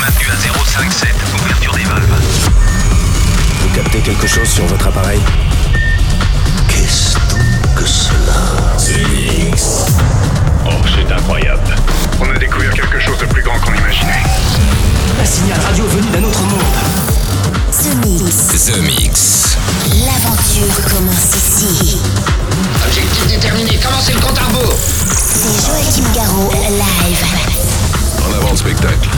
maintenu à 057. Ouverture des valves. Vous captez quelque chose sur votre appareil Qu'est-ce donc que cela Oh, c'est incroyable. On a découvert quelque chose de plus grand qu'on imaginait. Un signal radio venu d'un autre monde. The Mix. The Mix. L'aventure commence ici. Objectif déterminé, commencez le compte à rebours C'est Joachim Garraud, live. En avant le spectacle.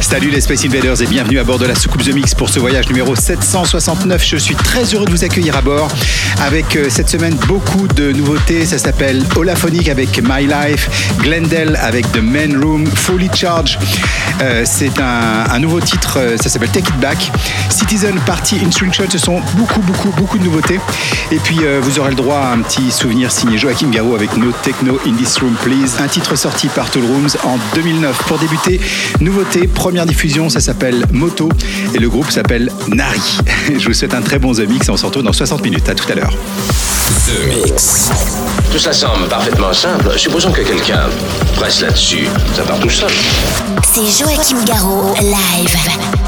Salut les Space Invaders et bienvenue à bord de la soucoupe The Mix pour ce voyage numéro 769. Je suis très heureux de vous accueillir à bord avec euh, cette semaine beaucoup de nouveautés. Ça s'appelle Holaphonic avec My Life, Glendale avec The Man Room, Fully Charge. Euh, c'est un, nouveau titre, euh, ça s'appelle Take It Back. Citizen Party Instruction, ce sont beaucoup, beaucoup, beaucoup de nouveautés. Et puis vous aurez le droit à un petit souvenir signé Joachim Garraud avec No Techno in This Room Please, un titre sorti par Tool Rooms en 2009. Pour débuter, nouveauté, première diffusion, ça s'appelle Moto et le groupe s'appelle Nari. Je vous souhaite un très bon The Mix et on se retrouve dans 60 minutes. À tout à l'heure. The Mix. Tout cela semble parfaitement simple. Supposons que quelqu'un presse là-dessus. Ça part tout seul. C'est Joachim Garraud, live.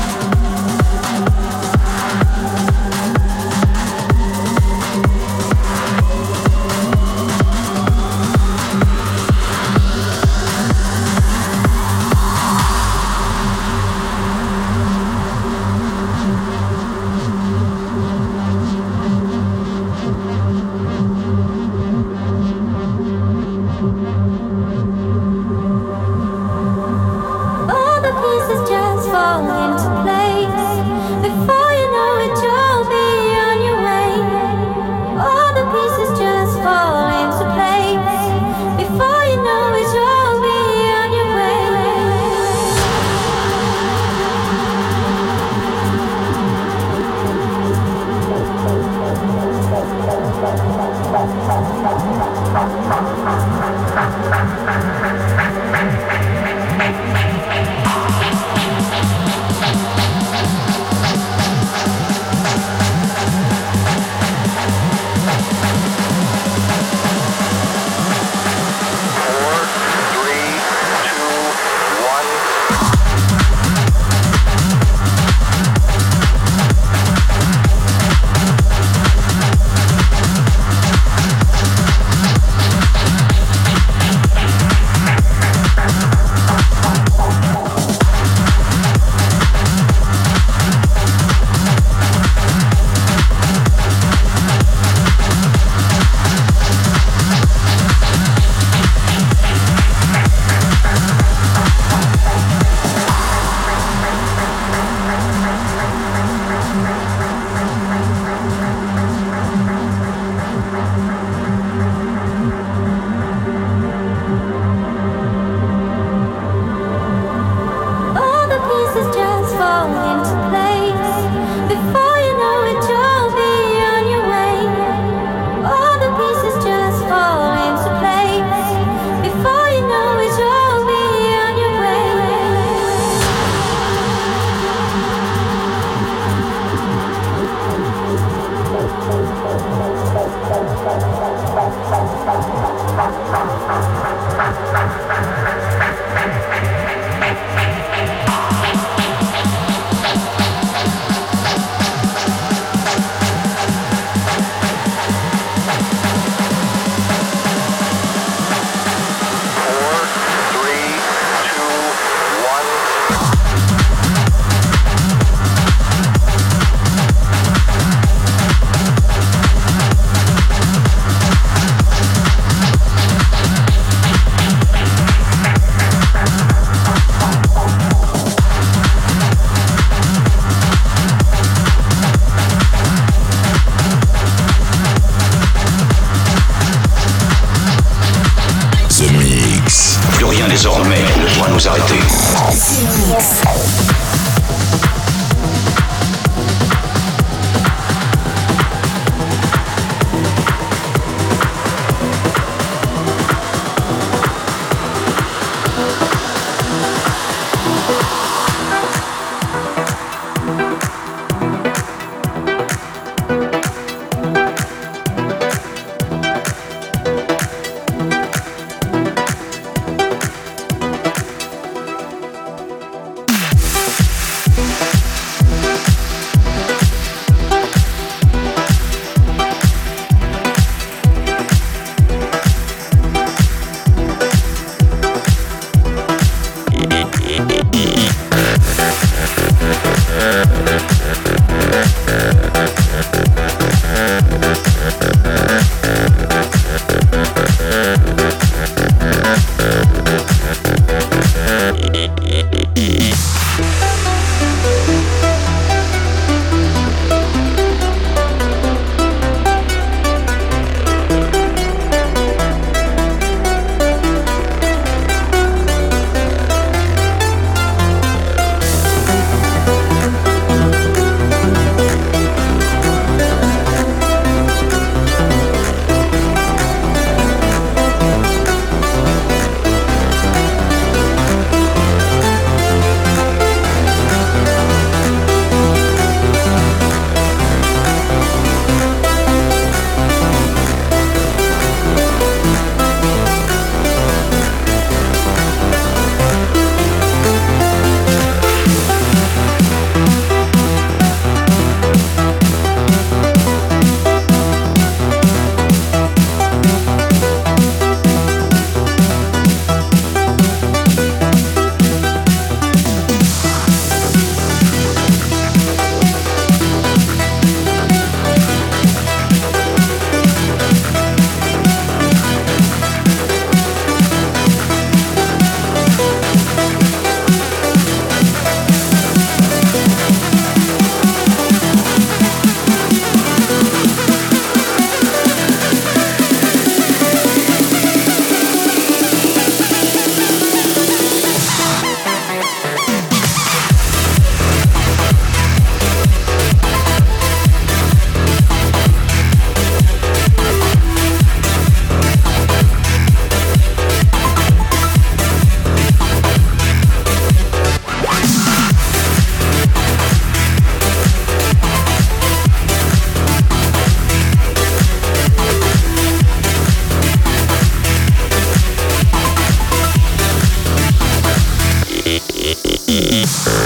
Peace.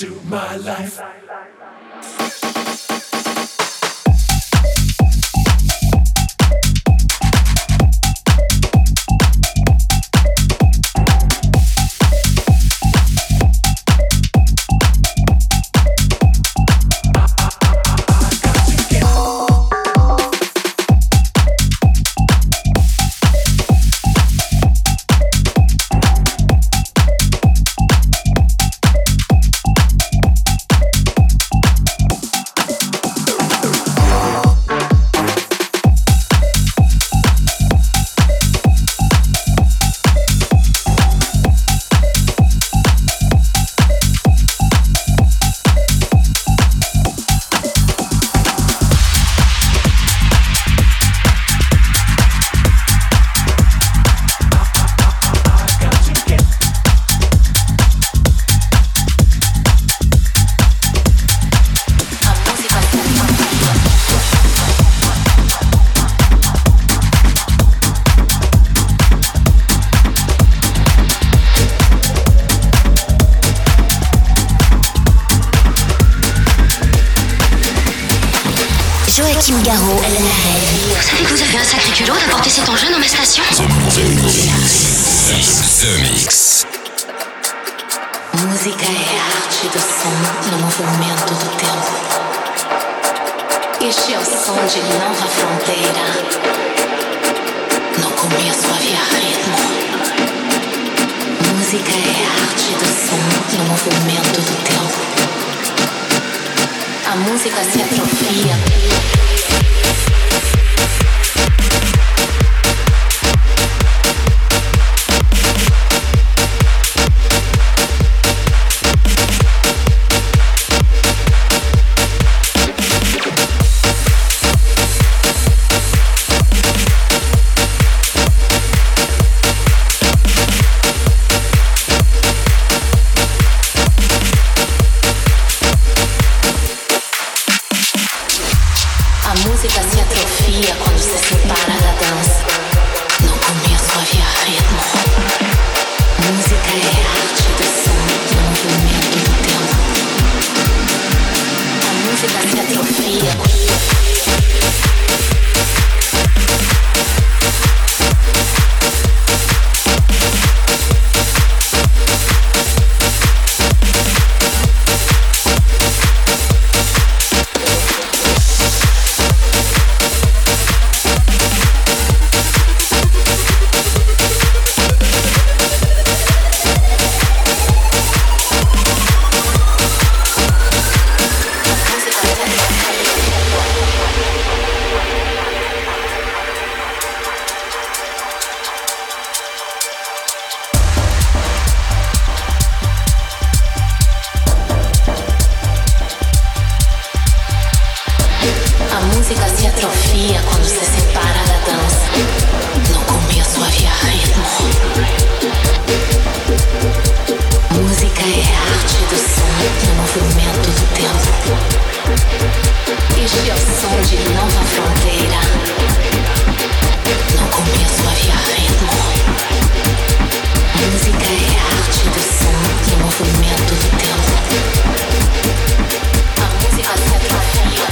Joachim Un sacré culot d'apporter cet engin dans ma station The Mix. Música é arte do som no movimento do tempo. Este é o som de nova fronteira. No começo havia ritmo. Música é arte do som no movimento do tempo. A música se atrofia. Quando se separa da dança. No começo havia ritmo. Música é a arte do som no movimento do tempo. Este é o som de nova fronteira. No começo havia ritmo. Música é a arte do som no movimento do tempo. A música se atrofia.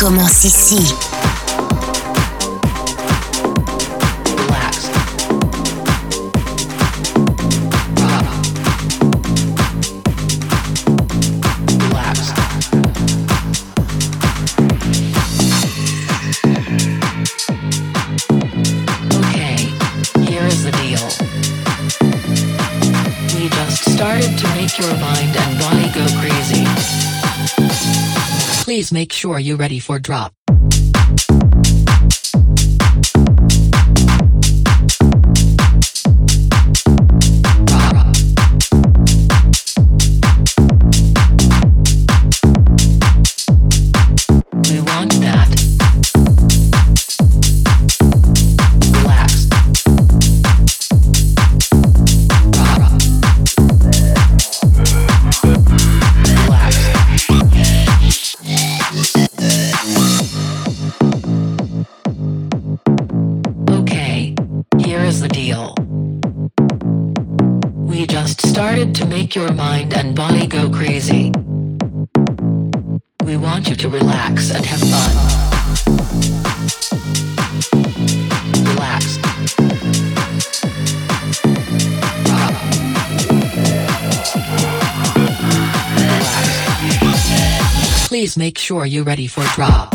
commence ici. Please make sure you're ready for drop. make your mind and body go crazy. We want you to relax and have fun. Relax. Relax. Please make sure you're ready for drop.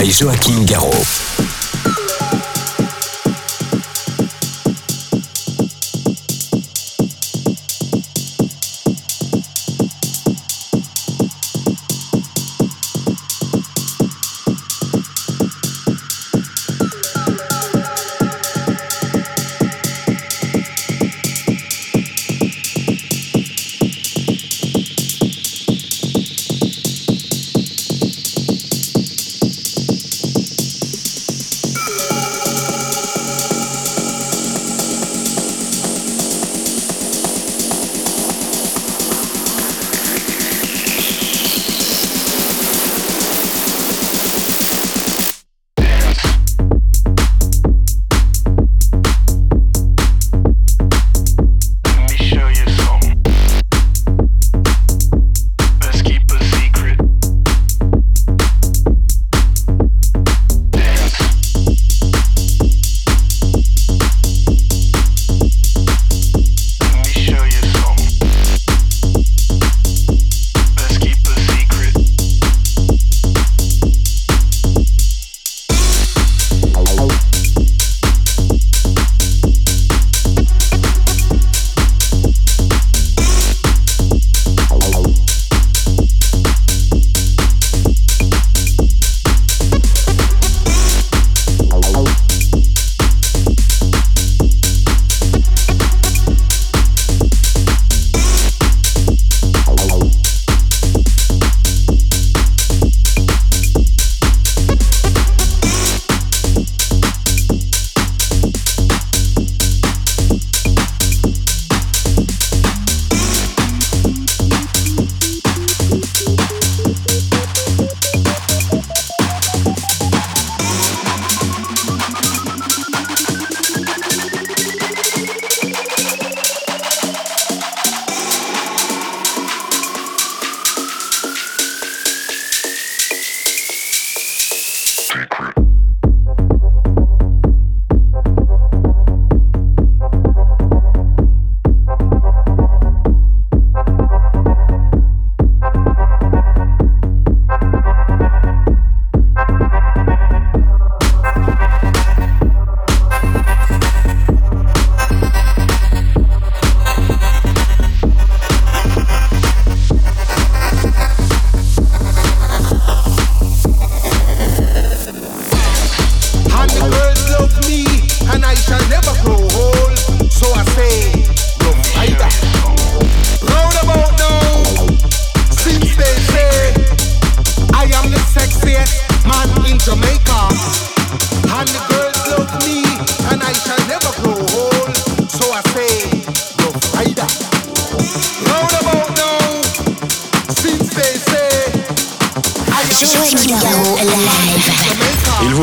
by Joachim Garraud.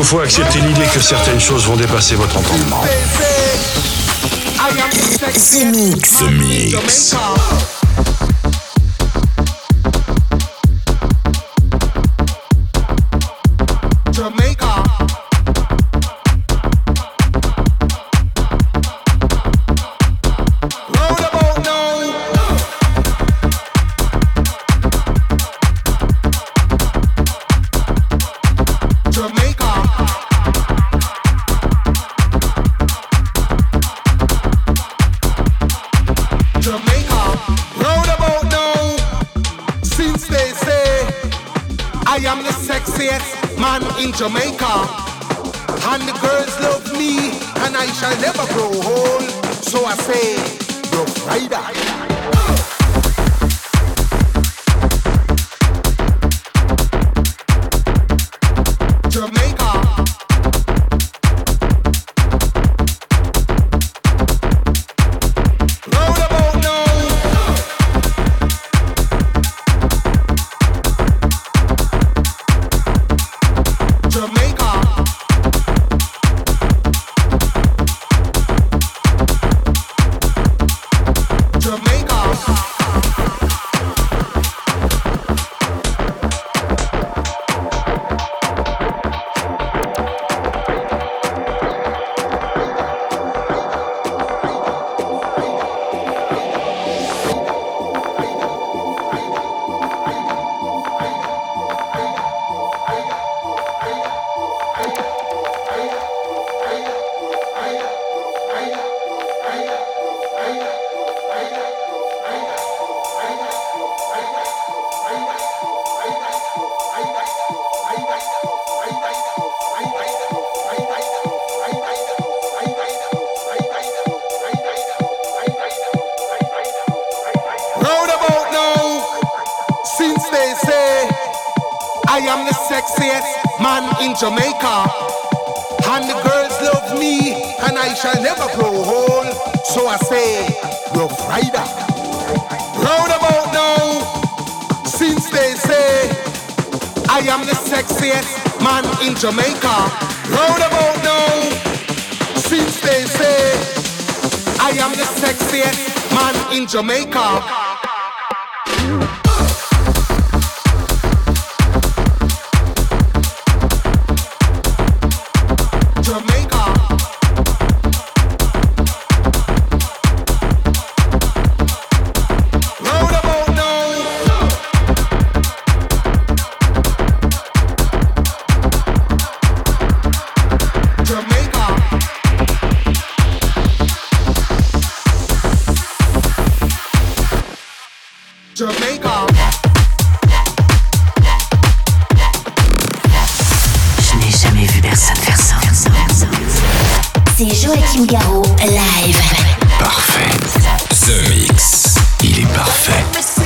faut accepter l'idée que certaines choses vont dépasser votre entendement. Jamaica. C'est Joachim Garraud, live. Parfait. The Mix. Il est parfait.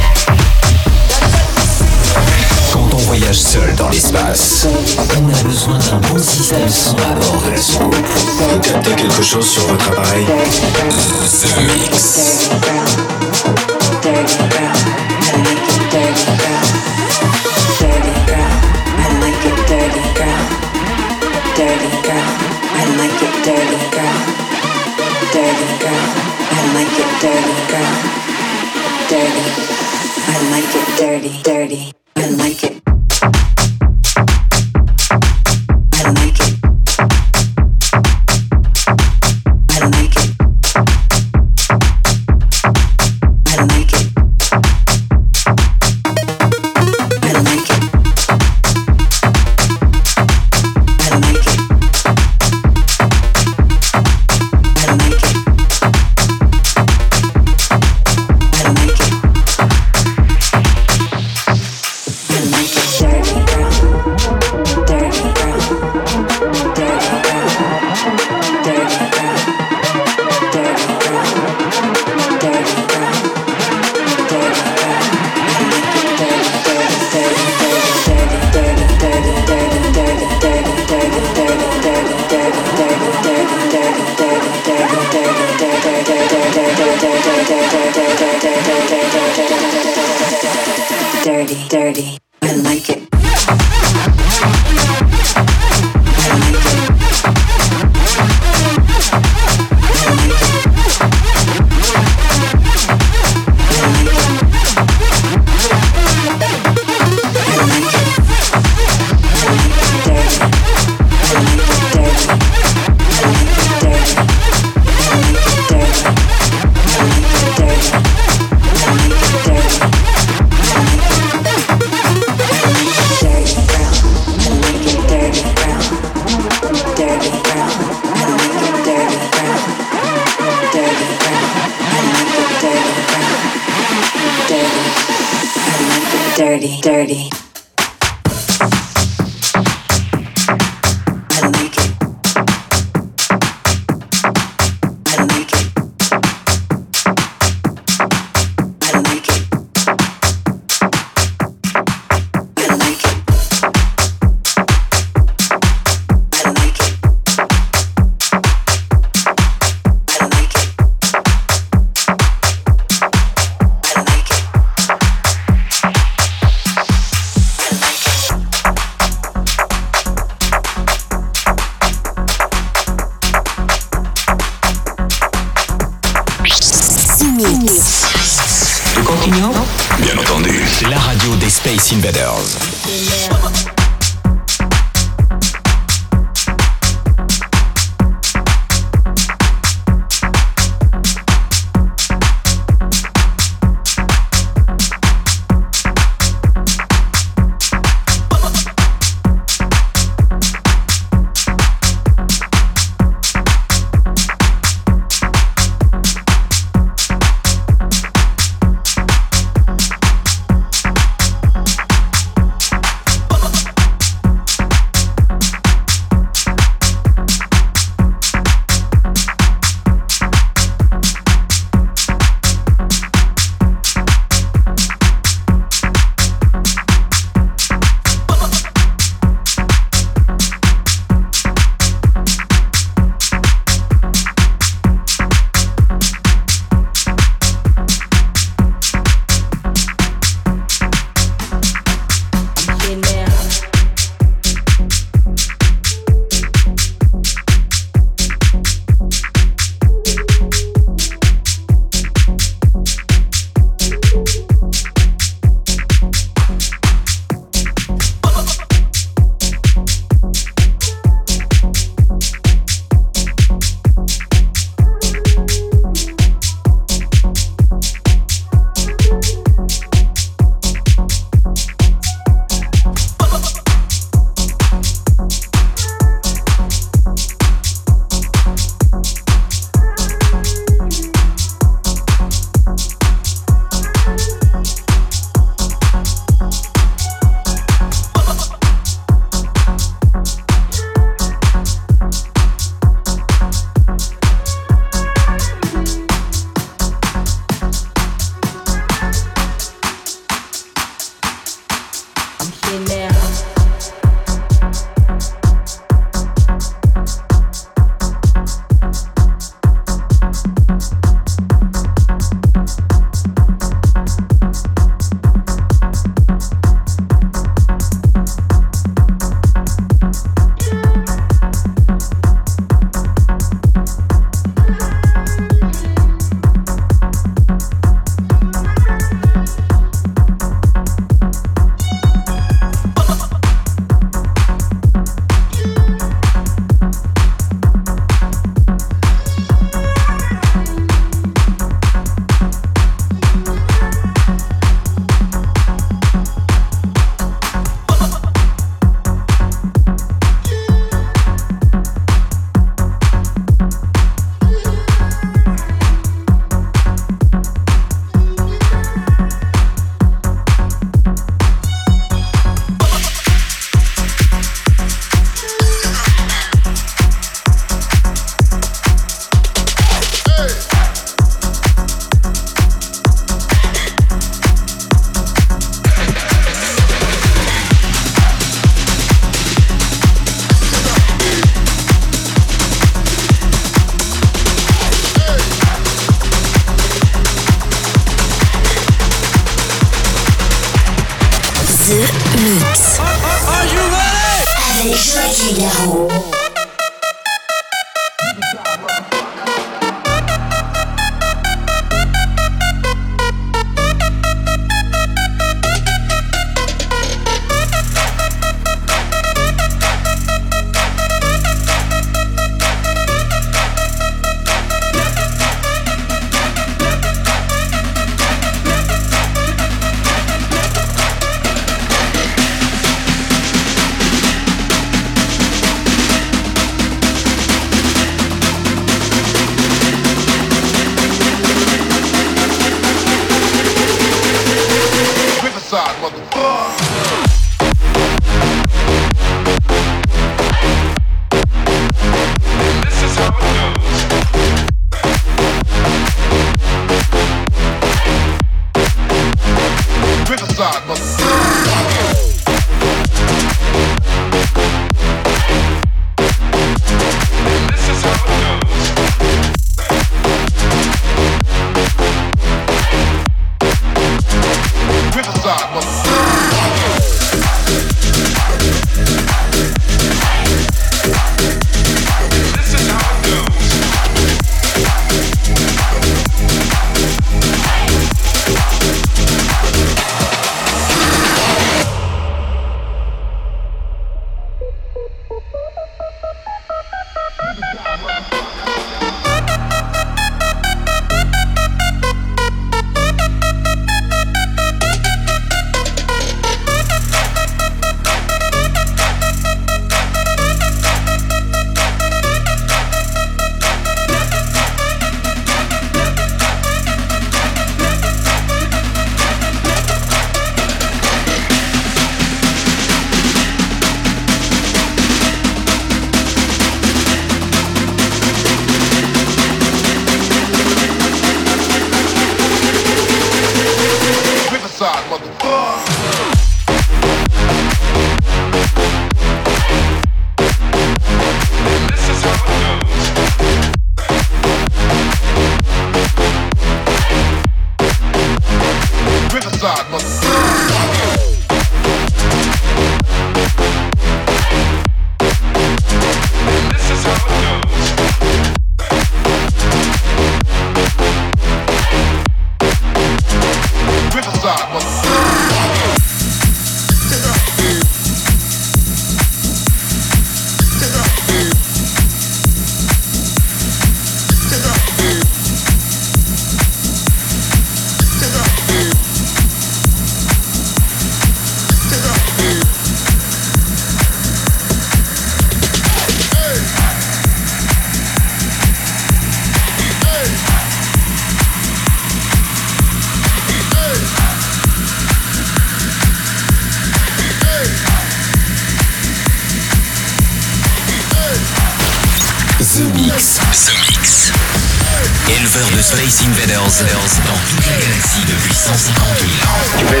De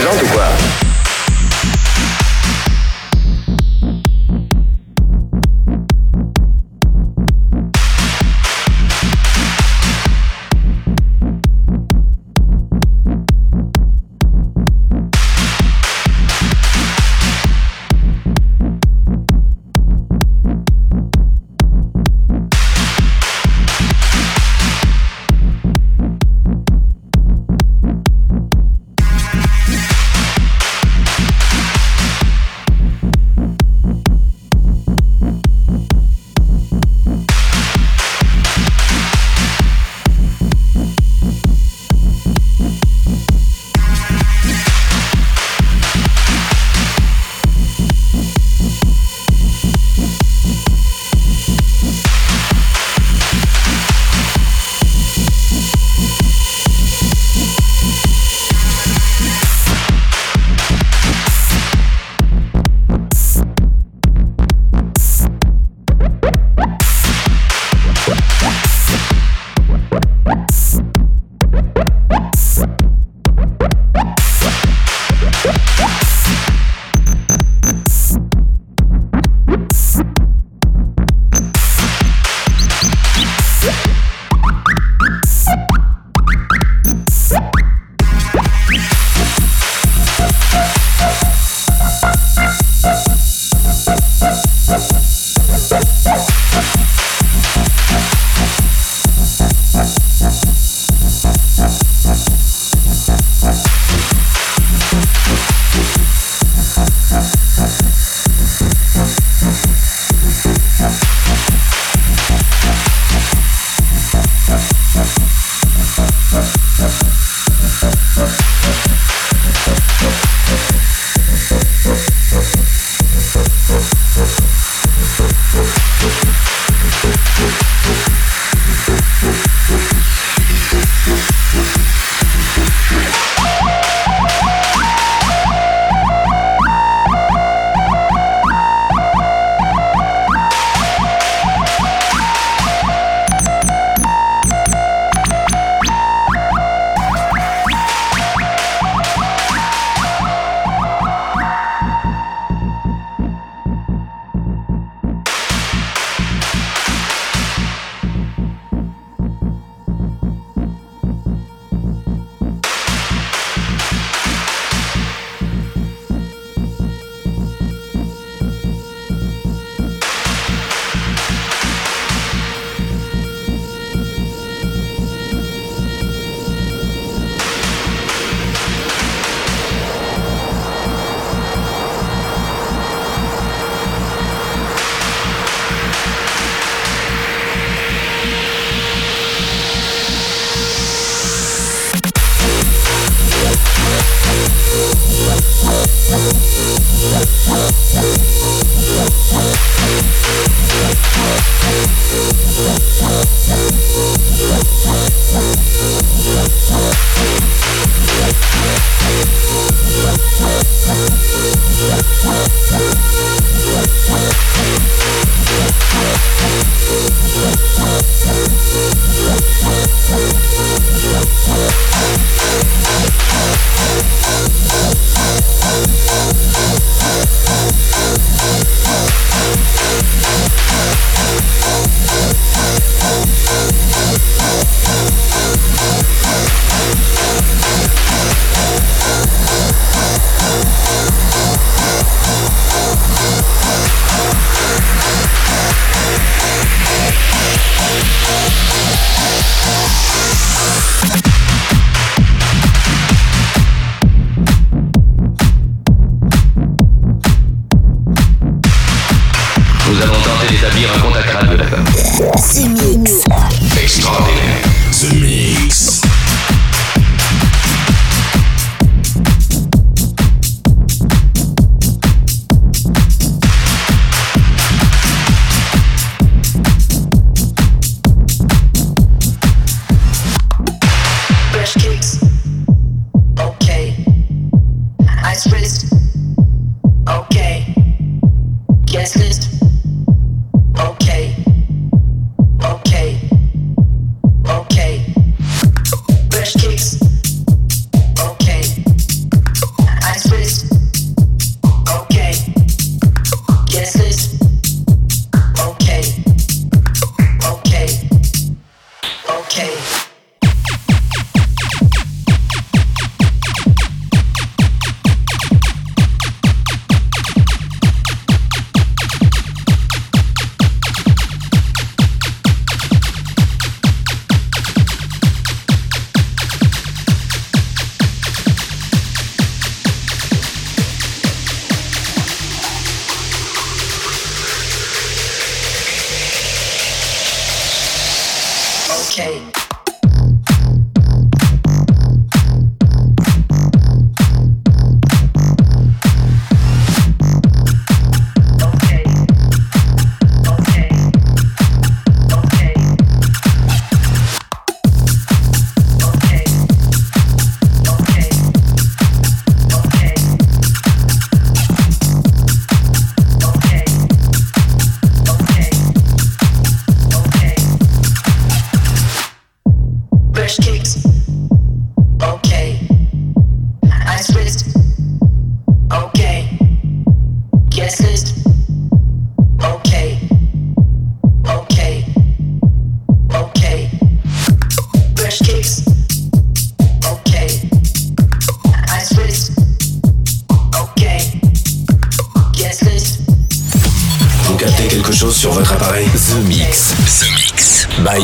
Okay.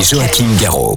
Joachim Garraud.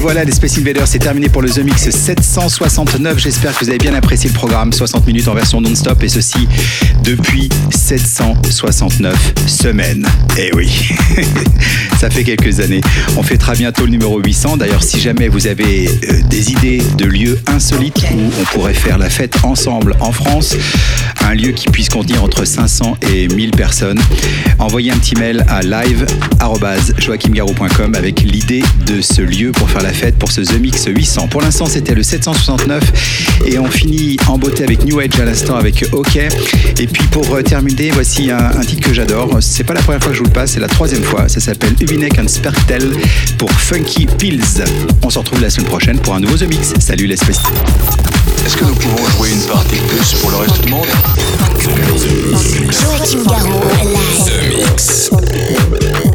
Et voilà, les Space Invaders, c'est terminé pour le The Mix 769. J'espère que vous avez bien apprécié le programme. 60 minutes en version non-stop et ceci depuis 769 semaines. Eh oui, ça fait quelques années. On fêtera bientôt le numéro 800. D'ailleurs, si jamais vous avez euh, des idées de lieux insolites où on pourrait faire la fête ensemble en France, un lieu qui puisse contenir entre 500 et 1000 personnes, envoyez un petit mail à live.joachimgarou.com avec l'idée de ce lieu pour faire la fête pour ce The Mix 800. Pour l'instant, c'était le 769 et on finit en beauté avec New Age à l'instant avec OK. Et puis pour euh, terminer, voici un, titre que j'adore. C'est pas la première fois que je vous le passe, c'est la troisième fois. Ça s'appelle Ubinek and Spertel pour Funky Pills. On se retrouve la semaine prochaine pour un nouveau The Mix. Salut les Space. Est-ce que nous pouvons jouer une partie de plus pour le reste du monde? Joachim Garraud, live. The Mix.